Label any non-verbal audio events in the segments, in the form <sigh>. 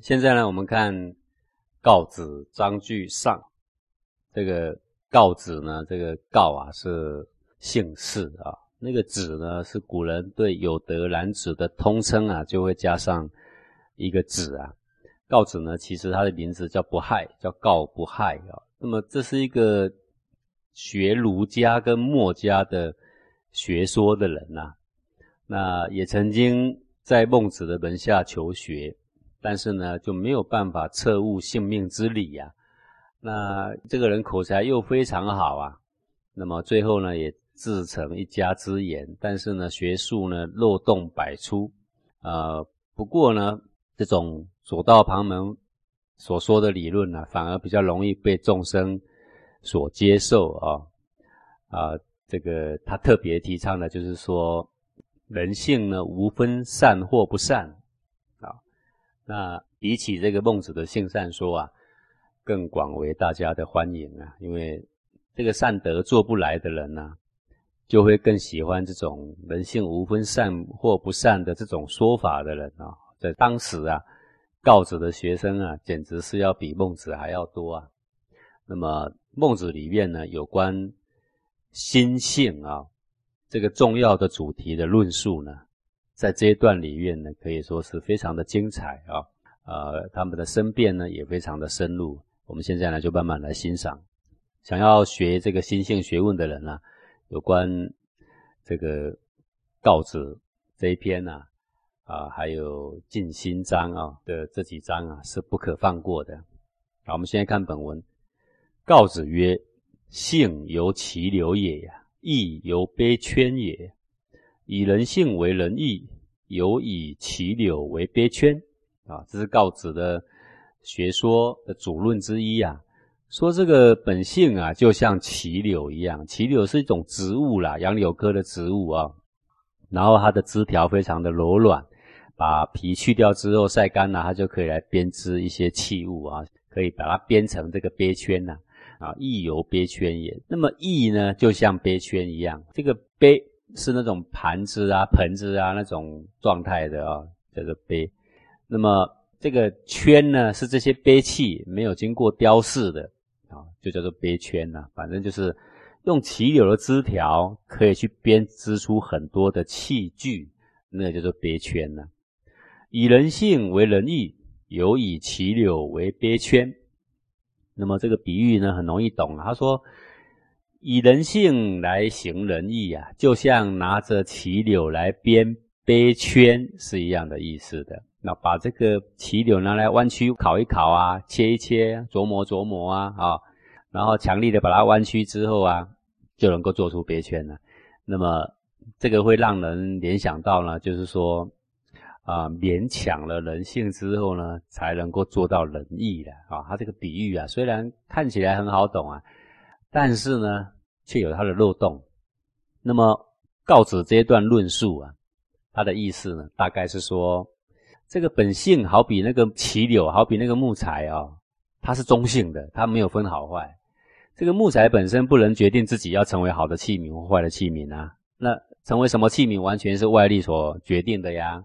现在呢，我们看告子章句上，这个告子呢，这个告啊是姓氏啊，那个子呢是古人对有德男子的通称啊，就会加上一个子啊。告子呢，其实他的名字叫不害，叫告不害啊。那么这是一个学儒家跟墨家的学说的人呐，那也曾经在孟子的门下求学。但是呢，就没有办法彻悟性命之理呀。那这个人口才又非常好啊，那么最后呢，也自成一家之言。但是呢，学术呢漏洞百出。呃，不过呢，这种左道旁门所说的理论呢，反而比较容易被众生所接受啊。啊，这个他特别提倡的就是说，人性呢无分善或不善。那比起这个孟子的性善说啊，更广为大家的欢迎啊，因为这个善德做不来的人呢，就会更喜欢这种人性无分善或不善的这种说法的人啊。在当时啊，告子的学生啊，简直是要比孟子还要多啊。那么孟子里面呢，有关心性啊这个重要的主题的论述呢。在这一段里面呢，可以说是非常的精彩啊，呃，他们的申辩呢也非常的深入。我们现在呢就慢慢来欣赏。想要学这个心性学问的人呢，有关这个告子这一篇呢，啊，还有尽心章啊的这几章啊，是不可放过的。好，我们现在看本文。告子曰：“性由其流也呀，义由悲圈也。”以人性为仁义，有以其柳为鳖圈啊！这是告子的学说的主论之一啊。说这个本性啊，就像杞柳一样，杞柳是一种植物啦，杨柳科的植物啊。然后它的枝条非常的柔软，把皮去掉之后晒干了，它就可以来编织一些器物啊，可以把它编成这个鳖圈呐啊，义由鳖圈也。那么义呢，就像鳖圈一样，这个鳖。是那种盘子啊、盆子啊那种状态的啊，叫做杯。那么这个圈呢，是这些杯器没有经过雕饰的啊，就叫做杯圈呐。反正就是用奇柳的枝条可以去编织出很多的器具，那叫做杯圈呐。以人性为仁义，有以奇柳为杯圈。那么这个比喻呢，很容易懂。他说。以人性来行仁义啊，就像拿着杞柳来编杯圈是一样的意思的。那把这个杞柳拿来弯曲烤一烤啊，切一切，琢磨琢磨啊，啊，然后强力的把它弯曲之后啊，就能够做出杯圈了。那么这个会让人联想到呢，就是说啊，勉强了人性之后呢，才能够做到仁义的啊。他这个比喻啊，虽然看起来很好懂啊。但是呢，却有它的漏洞。那么告子这一段论述啊，它的意思呢，大概是说，这个本性好比那个杞柳，好比那个木材啊，它是中性的，它没有分好坏。这个木材本身不能决定自己要成为好的器皿或坏的器皿啊。那成为什么器皿，完全是外力所决定的呀。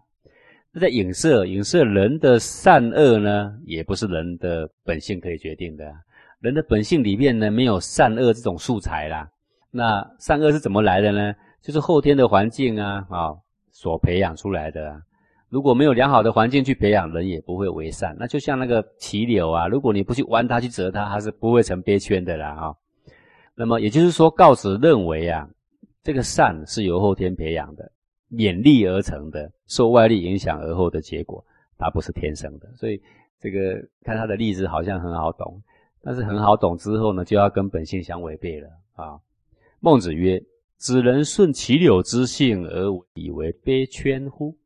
那在影射影射人的善恶呢，也不是人的本性可以决定的。人的本性里面呢，没有善恶这种素材啦。那善恶是怎么来的呢？就是后天的环境啊，啊所培养出来的。如果没有良好的环境去培养，人也不会为善。那就像那个杞柳啊，如果你不去弯它、去折它，它是不会成鳖圈的啦啊。那么也就是说，告子认为啊，这个善是由后天培养的，勉励而成的，受外力影响而后的结果，它不是天生的。所以这个看他的例子好像很好懂。但是很好懂之后呢，就要跟本性相违背了啊。孟子曰：“子人顺其柳之性而以为鳖圈乎？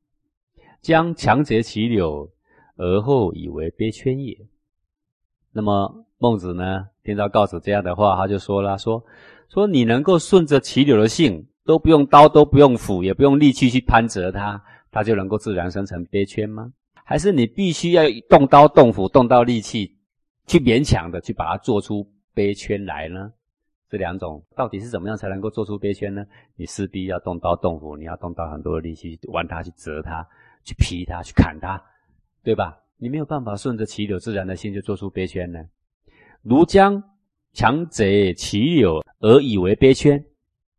将强折其柳而后以为鳖圈也。”那么孟子呢，听到告子这样的话，他就说了：“说说你能够顺着其柳的性，都不用刀，都不用斧，也不用力气去攀折它，它就能够自然生成鳖圈吗？还是你必须要动刀、动斧、动到力气？”去勉强的去把它做出杯圈来呢？这两种到底是怎么样才能够做出杯圈呢？你势必要动刀动斧，你要动到很多力气去弯它、去折它、去劈它、去砍它，对吧？你没有办法顺着其流自然的性就做出杯圈呢。如将强贼其流而以为杯圈，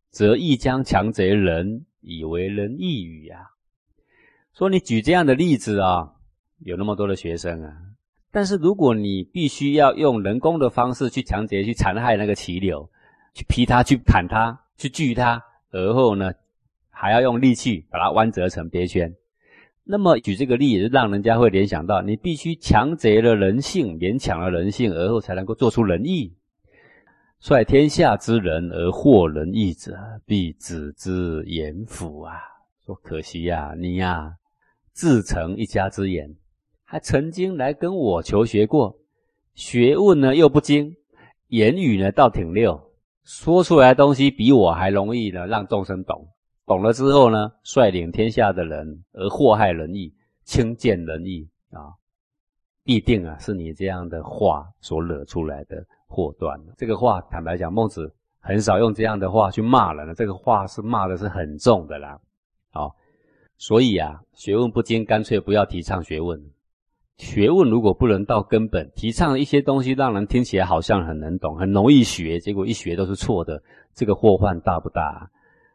则亦将强贼人以为人异语啊。说你举这样的例子啊，有那么多的学生啊，但是如果你必须要用人工的方式去强劫、去残害那个奇流，去劈它、去砍它、去锯它，而后呢，还要用力气把它弯折成别圈。那么举这个例子，让人家会联想到，你必须强贼了人性，勉强了人性，而后才能够做出仁义。率天下之人而获仁义者，必子之言辅啊！说可惜呀，你呀，自成一家之言，还曾经来跟我求学过，学问呢又不精，言语呢倒挺溜，说出来的东西比我还容易呢，让众生懂。懂了之后呢，率领天下的人而祸害仁义，轻贱仁义啊，必定啊是你这样的话所惹出来的祸端。这个话坦白讲，孟子很少用这样的话去骂人。这个话是骂的是很重的啦。好，所以啊，学问不精，干脆不要提倡学问。学问如果不能到根本，提倡一些东西让人听起来好像很能懂，很容易学，结果一学都是错的，这个祸患大不大？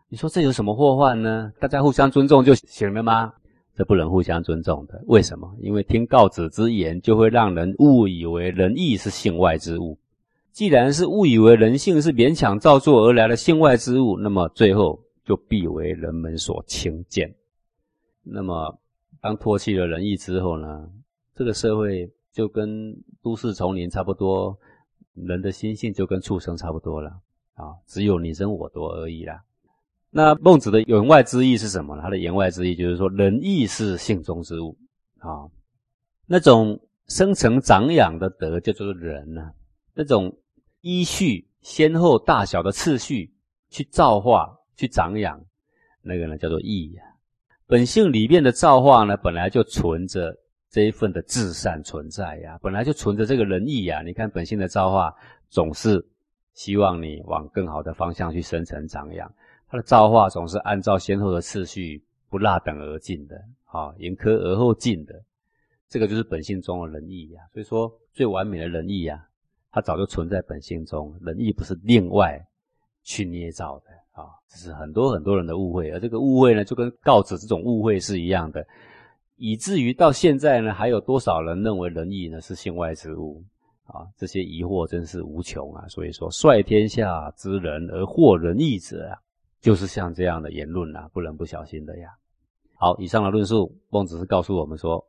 你说这有什么祸患呢？大家互相尊重就行了吗？这不能互相尊重的。为什么？因为听告子之言，就会让人误以为仁义是性外之物。既然是误以为人性是勉强造作而来的性外之物，那么最后就必为人们所轻贱。那么，当唾弃了仁义之后呢？这个社会就跟都市丛林差不多，人的心性就跟畜生差不多了啊！只有你争我夺而已啦。那孟子的言外之意是什么呢？他的言外之意就是说，仁义是性中之物啊，那种生成长养的德叫做仁呢，那种依序先后大小的次序去造化去长养，那个呢叫做义呀。本性里面的造化呢，本来就存着这一份的至善存在呀，本来就存着这个仁义呀。你看本性的造化，总是希望你往更好的方向去生成长养。它的造化总是按照先后的次序，不落等而进的，啊，迎科而后进的，这个就是本性中的仁义呀。所以说，最完美的仁义呀，它早就存在本性中，仁义不是另外去捏造的啊。这是很多很多人的误会，而这个误会呢，就跟告子这种误会是一样的，以至于到现在呢，还有多少人认为仁义呢是性外之物啊？这些疑惑真是无穷啊。所以说，率天下之人而获仁义者啊。就是像这样的言论呐，不能不小心的呀。好，以上的论述，孟子是告诉我们说，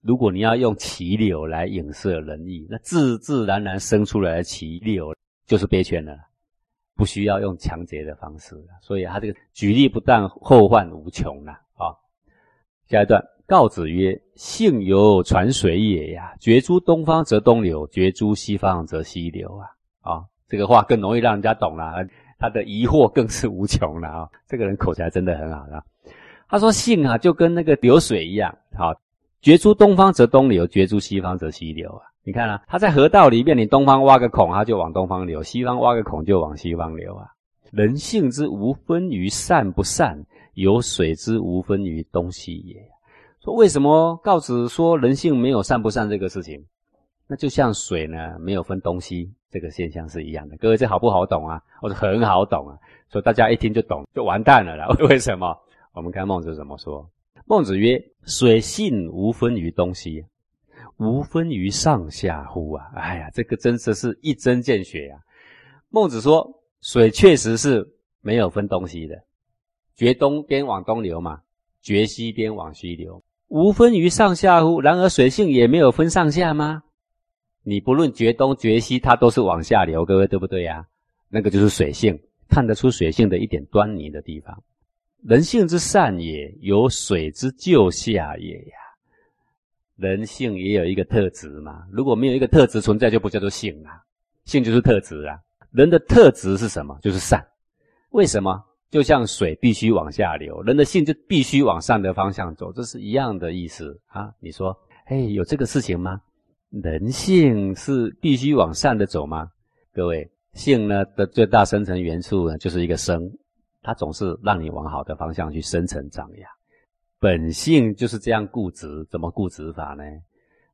如果你要用奇柳来影射仁义，那自自然然生出来的奇柳就是悲圈了，不需要用强劫的方式。所以他这个举例不但后患无穷呐啊。下一段，告子曰：“性犹传水也呀，决诸东方则东流，决诸西方则西流啊。”啊，这个话更容易让人家懂了。他的疑惑更是无穷了啊！这个人口才真的很好啊。他说：“性啊，就跟那个流水一样，好，决诸东方则东流，决诸西方则西流啊。你看啊，他在河道里面，你东方挖个孔，他就往东方流；西方挖个孔，就往西方流啊。人性之无分于善不善，有水之无分于东西也。说为什么告子说人性没有善不善这个事情？那就像水呢，没有分东西。”这个现象是一样的，各位这好不好懂啊？我说很好懂啊，所以大家一听就懂，就完蛋了啦。<laughs> 为什么？我们看孟子怎么说。孟子曰：“水性无分于东西，无分于上下乎啊！”哎呀，这个真的是一针见血呀。孟子说，水确实是没有分东西的，决东边往东流嘛，决西边往西流，无分于上下乎？然而水性也没有分上下吗？你不论绝东绝西，它都是往下流，各位对不对呀？那个就是水性，看得出水性的一点端倪的地方。人性之善也，有水之就下也呀。人性也有一个特质嘛，如果没有一个特质存在，就不叫做性啊。性就是特质啊。人的特质是什么？就是善。为什么？就像水必须往下流，人的性就必须往善的方向走，这是一样的意思啊。你说，哎，有这个事情吗？人性是必须往善的走吗？各位，性呢的最大生成元素呢，就是一个生，它总是让你往好的方向去生成长养。本性就是这样固执，怎么固执法呢？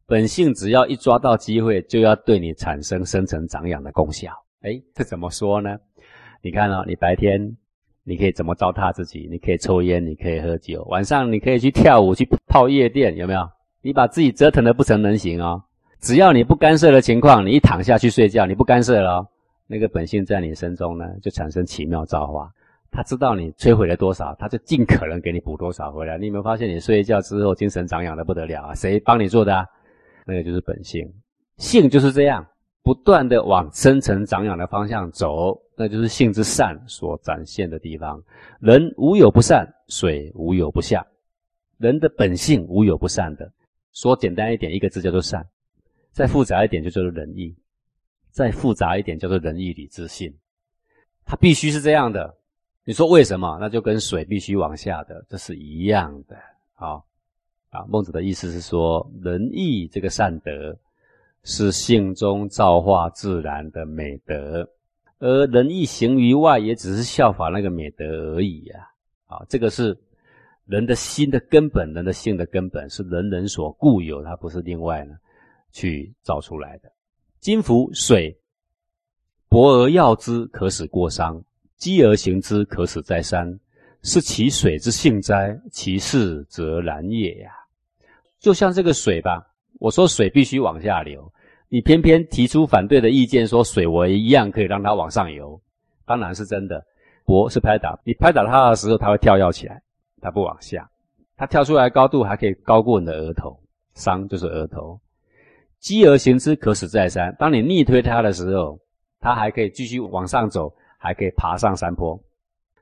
本性只要一抓到机会，就要对你产生生成长养的功效。哎，这怎么说呢？你看哦，你白天你可以怎么糟蹋自己？你可以抽烟，你可以喝酒，晚上你可以去跳舞，去泡夜店，有没有？你把自己折腾的不成人形哦。只要你不干涉的情况，你一躺下去睡觉，你不干涉了，那个本性在你身中呢，就产生奇妙造化。他知道你摧毁了多少，他就尽可能给你补多少回来。你有没有发现，你睡觉之后精神长养的不得了啊？谁帮你做的？啊？那个就是本性，性就是这样，不断的往深层长养的方向走，那就是性之善所展现的地方。人无有不善，水无有不下，人的本性无有不善的。说简单一点，一个字叫做善。再复杂一点就叫做仁义，再复杂一点叫做仁义礼智信，它必须是这样的。你说为什么？那就跟水必须往下的，这是一样的。好，啊，孟子的意思是说，仁义这个善德是性中造化自然的美德，而仁义行于外，也只是效法那个美德而已呀。啊，这个是人的心的根本，人的性的根本是人人所固有，它不是另外呢。去造出来的金符水，薄而药之，可使过伤；积而行之，可使再三。是其水之性哉？其势则然也呀。就像这个水吧，我说水必须往下流，你偏偏提出反对的意见，说水我一样可以让它往上游。当然是真的，薄是拍打，你拍打它的时候，它会跳跃起来，它不往下，它跳出来高度还可以高过你的额头，伤就是额头。积而行之，可使再山。当你逆推它的时候，它还可以继续往上走，还可以爬上山坡，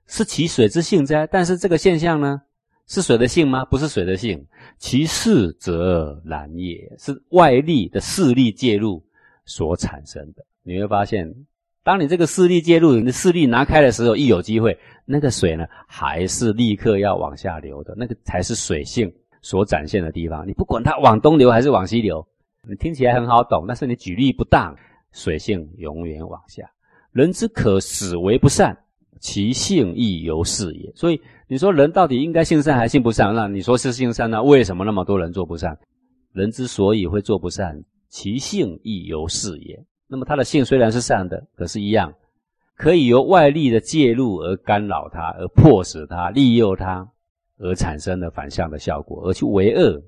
是其水之性哉？但是这个现象呢，是水的性吗？不是水的性，其势则然也，是外力的势力介入所产生的。你会发现，当你这个势力介入，你的势力拿开的时候，一有机会，那个水呢，还是立刻要往下流的。那个才是水性所展现的地方。你不管它往东流还是往西流。你听起来很好懂，但是你举例不当，水性永远往下。人之可使为不善，其性亦犹是也。所以你说人到底应该性善还是性不善？那你说是性善，那为什么那么多人做不善？人之所以会做不善，其性亦由是也。那么他的性虽然是善的，可是，一样可以由外力的介入而干扰他，而迫使他、利诱他，而产生了反向的效果，而去为恶。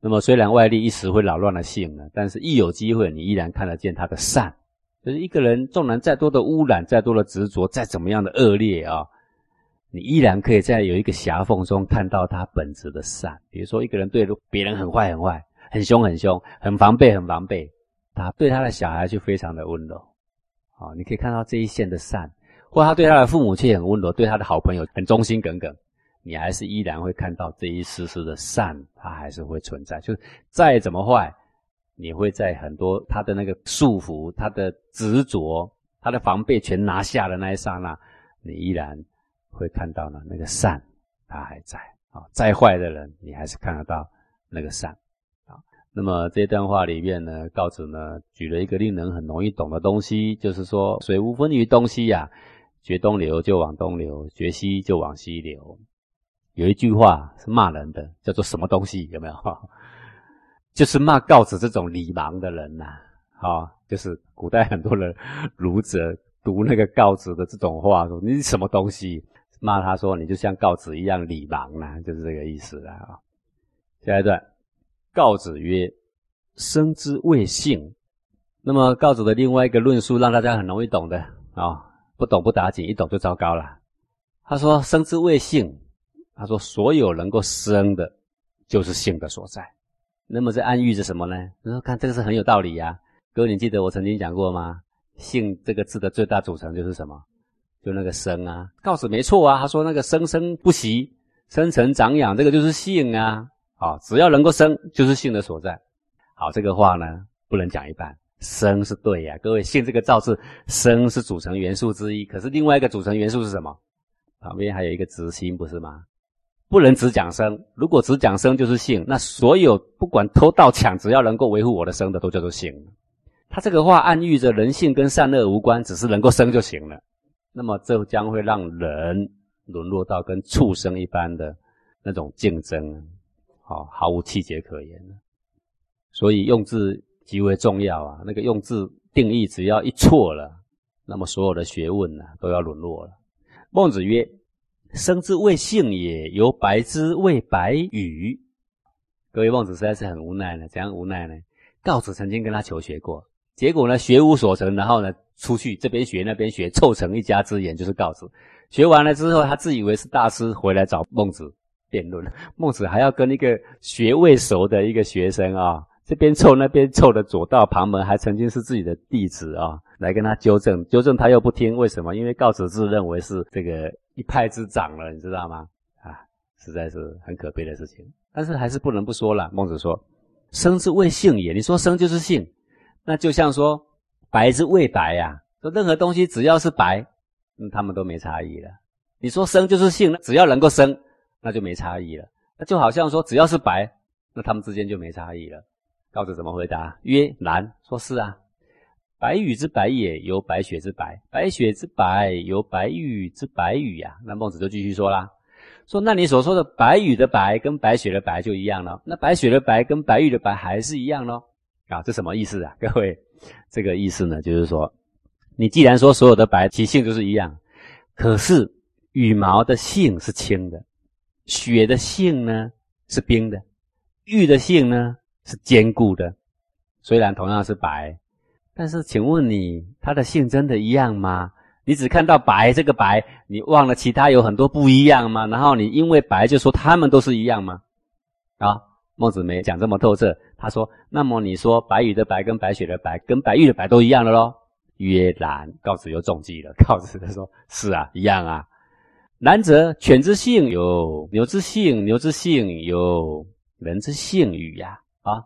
那么虽然外力一时会扰乱了性呢，但是一有机会，你依然看得见他的善。就是一个人，纵然再多的污染，再多的执着，再怎么样的恶劣啊，你依然可以在有一个狭缝中看到他本质的善。比如说，一个人对别人很坏很坏，很凶很凶，很防备很防备，他对他的小孩就非常的温柔。啊，你可以看到这一线的善，或他对他的父母却很温柔，对他的好朋友很忠心耿耿。你还是依然会看到这一丝丝的善，它还是会存在。就是再怎么坏，你会在很多他的那个束缚、他的执着、他的防备全拿下的那一刹那，你依然会看到呢那个善，它还在啊。再坏的人，你还是看得到那个善啊。那么这段话里面呢，告子呢举了一个令人很容易懂的东西，就是说水无分于东西呀，决东流就往东流，决西就往西流。有一句话是骂人的，叫做什么东西？有没有？<laughs> 就是骂告子这种礼盲的人呐。好，就是古代很多人 <laughs> 儒者读那个告子的这种话，说你什么东西？骂他说你就像告子一样礼盲呐，就是这个意思啦。啊，下一段，告子曰：“生之谓性。”那么告子的另外一个论述让大家很容易懂的啊，不懂不打紧，一懂就糟糕了。他说：“生之谓性。”他说：“所有能够生的，就是性的所在。那么这暗喻着什么呢？你说看这个是很有道理呀。各位，你记得我曾经讲过吗？性这个字的最大组成就是什么？就那个生啊。告诉没错啊。他说那个生生不息、生成长养，这个就是性啊。好，只要能够生，就是性的所在。好，这个话呢不能讲一半。生是对呀。各位，性这个造字，生是组成元素之一。可是另外一个组成元素是什么？旁边还有一个直心，不是吗？不能只讲生，如果只讲生就是性，那所有不管偷盗抢，只要能够维护我的生的，都叫做性。他这个话暗喻着人性跟善恶无关，只是能够生就行了。那么这将会让人沦落到跟畜生一般的那种竞争，好，毫无气节可言所以用字极为重要啊。那个用字定义只要一错了，那么所有的学问呢都要沦落了。孟子曰：“生之谓性也，犹白之谓白羽。”各位，孟子实在是很无奈呢。怎样无奈呢？告子曾经跟他求学过，结果呢学无所成，然后呢出去这边学那边学，凑成一家之言，就是告子。学完了之后，他自以为是大师，回来找孟子辩论。孟子还要跟一个学未熟的一个学生啊，这边凑那边凑的左道旁门，还曾经是自己的弟子啊，来跟他纠正。纠正他又不听，为什么？因为告子自认为是这个一派之长了，你知道吗？啊，实在是很可悲的事情。但是还是不能不说了。孟子说：“生之谓性也。”你说生就是性，那就像说白之谓白呀。说任何东西只要是白，嗯，他们都没差异了。你说生就是性，只要能够生，那就没差异了。那就好像说只要是白，那他们之间就没差异了。告子怎么回答？曰：“然。”说是啊。白羽之白也，由白雪之白；白雪之白，由白羽之白羽呀。那孟子就继续说啦。说，那你所说的白羽的白跟白雪的白就一样了？那白雪的白跟白玉的白还是一样咯？啊，这什么意思啊？<laughs> 各位，这个意思呢，就是说，你既然说所有的白其性就是一样，可是羽毛的性是轻的，雪的性呢是冰的，玉的性呢是坚固的。虽然同样是白，但是请问你，它的性真的一样吗？你只看到白这个白，你忘了其他有很多不一样吗？然后你因为白就说他们都是一样吗？啊，孟子没讲这么透彻。他说：“那么你说白羽的白跟白雪的白跟白玉的白都一样的咯？”曰然。告子又中计了。告子他说：“是啊，一样啊。然则犬之性有牛之性，牛之性有人之性与呀。啊，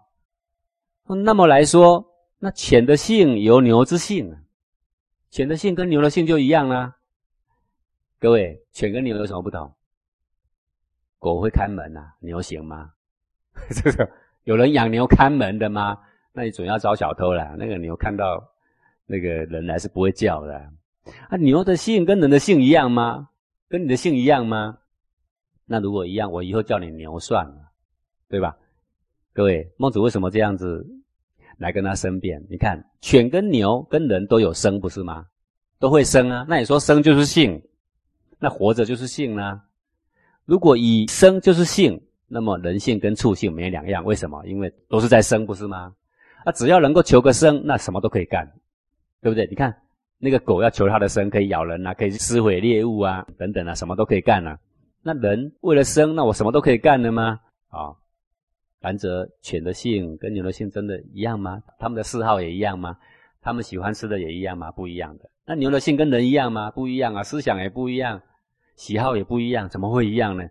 那么来说，那犬的性有牛之性。”犬的性跟牛的性就一样啦。各位，犬跟牛有什么不同？狗会看门呐，牛行吗？<laughs> 这个有人养牛看门的吗？那你总要找小偷了。那个牛看到那个人来是不会叫的。啊，牛的性跟人的性一样吗？跟你的性一样吗？那如果一样，我以后叫你牛算了，对吧？各位，孟子为什么这样子？来跟他申辩，你看，犬跟牛跟人都有生，不是吗？都会生啊。那你说生就是性，那活着就是性呢？如果以生就是性，那么人性跟畜性没两样。为什么？因为都是在生，不是吗？那只要能够求个生，那什么都可以干，对不对？你看那个狗要求它的生，可以咬人啊，可以撕毁猎物啊，等等啊，什么都可以干啊。那人为了生，那我什么都可以干的吗？啊？然则犬的性跟牛的性真的一样吗？他们的嗜好也一样吗？他们喜欢吃的也一样吗？不一样的。那牛的性跟人一样吗？不一样啊，思想也不一样，喜好也不一样，怎么会一样呢？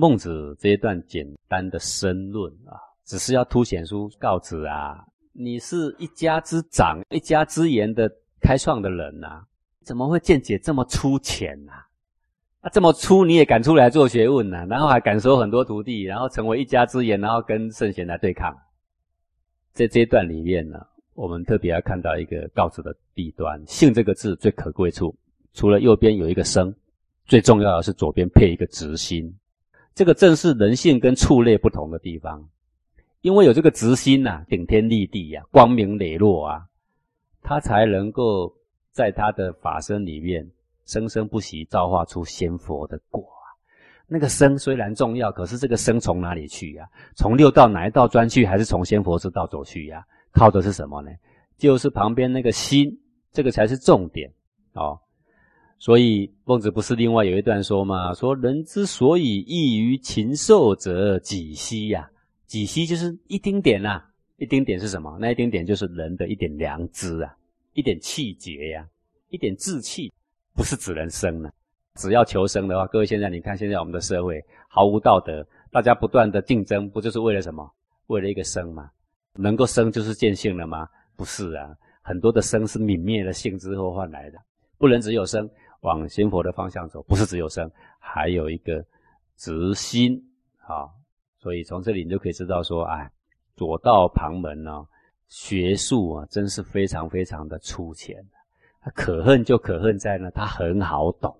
孟子这一段简单的申论啊，只是要凸显出告子啊，你是一家之长、一家之言的开创的人呐，怎么会见解这么粗浅呐？啊，这么粗你也敢出来做学问呢？然后还敢收很多徒弟，然后成为一家之言，然后跟圣贤来对抗。在这一段里面呢，我们特别要看到一个告子的弊端：性这个字最可贵处，除了右边有一个生，最重要的是左边配一个直心。这个正是人性跟畜类不同的地方，因为有这个直心呐，顶天立地呀，光明磊落啊，他才能够在他的法身里面。生生不息，造化出仙佛的果啊！那个生虽然重要，可是这个生从哪里去呀？从六道哪一道钻去，还是从仙佛之道走去呀？靠的是什么呢？就是旁边那个心，这个才是重点哦。所以孟子不是另外有一段说吗？说人之所以异于禽兽者，几息呀？几息就是一丁点呐。一丁点是什么？那一丁点就是人的一点良知啊，一点气节呀，一点志气。不是只能生呢，只要求生的话，各位现在你看，现在我们的社会毫无道德，大家不断的竞争，不就是为了什么？为了一个生吗？能够生就是见性了吗？不是啊，很多的生是泯灭了性之后换来的，不能只有生，往心佛的方向走，不是只有生，还有一个直心啊。所以从这里你就可以知道说，哎，左道旁门呢，学术啊，真是非常非常的粗浅。他可恨就可恨在呢，他很好懂，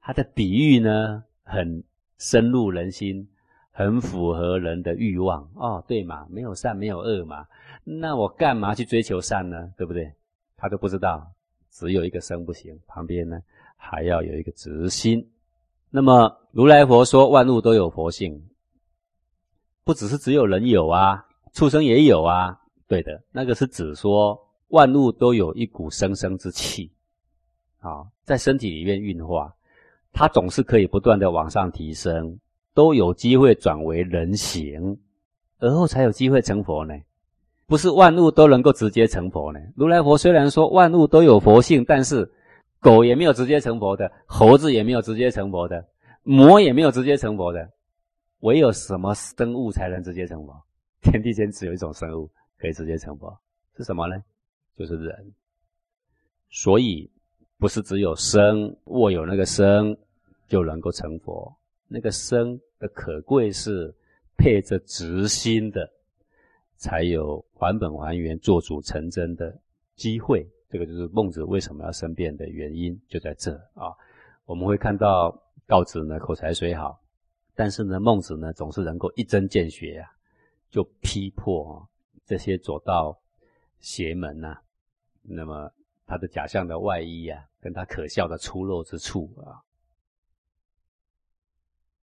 他的比喻呢很深入人心，很符合人的欲望哦，对嘛？没有善，没有恶嘛，那我干嘛去追求善呢？对不对？他都不知道，只有一个生不行，旁边呢还要有一个直心。那么如来佛说万物都有佛性，不只是只有人有啊，畜生也有啊。对的，那个是指说万物都有一股生生之气，啊，在身体里面运化，它总是可以不断的往上提升，都有机会转为人形，而后才有机会成佛呢。不是万物都能够直接成佛呢。如来佛虽然说万物都有佛性，但是。狗也没有直接成佛的，猴子也没有直接成佛的，魔也没有直接成佛的，唯有什么生物才能直接成佛？天地间只有一种生物可以直接成佛，是什么呢？就是人。所以不是只有生握有那个生就能够成佛，那个生的可贵是配着直心的，才有还本还原、做主成真的机会。这个就是孟子为什么要申辩的原因，就在这啊。我们会看到告子呢口才虽好，但是呢孟子呢总是能够一针见血啊，就批破这些左道邪门呐。那么他的假象的外衣啊，跟他可笑的出露之处啊，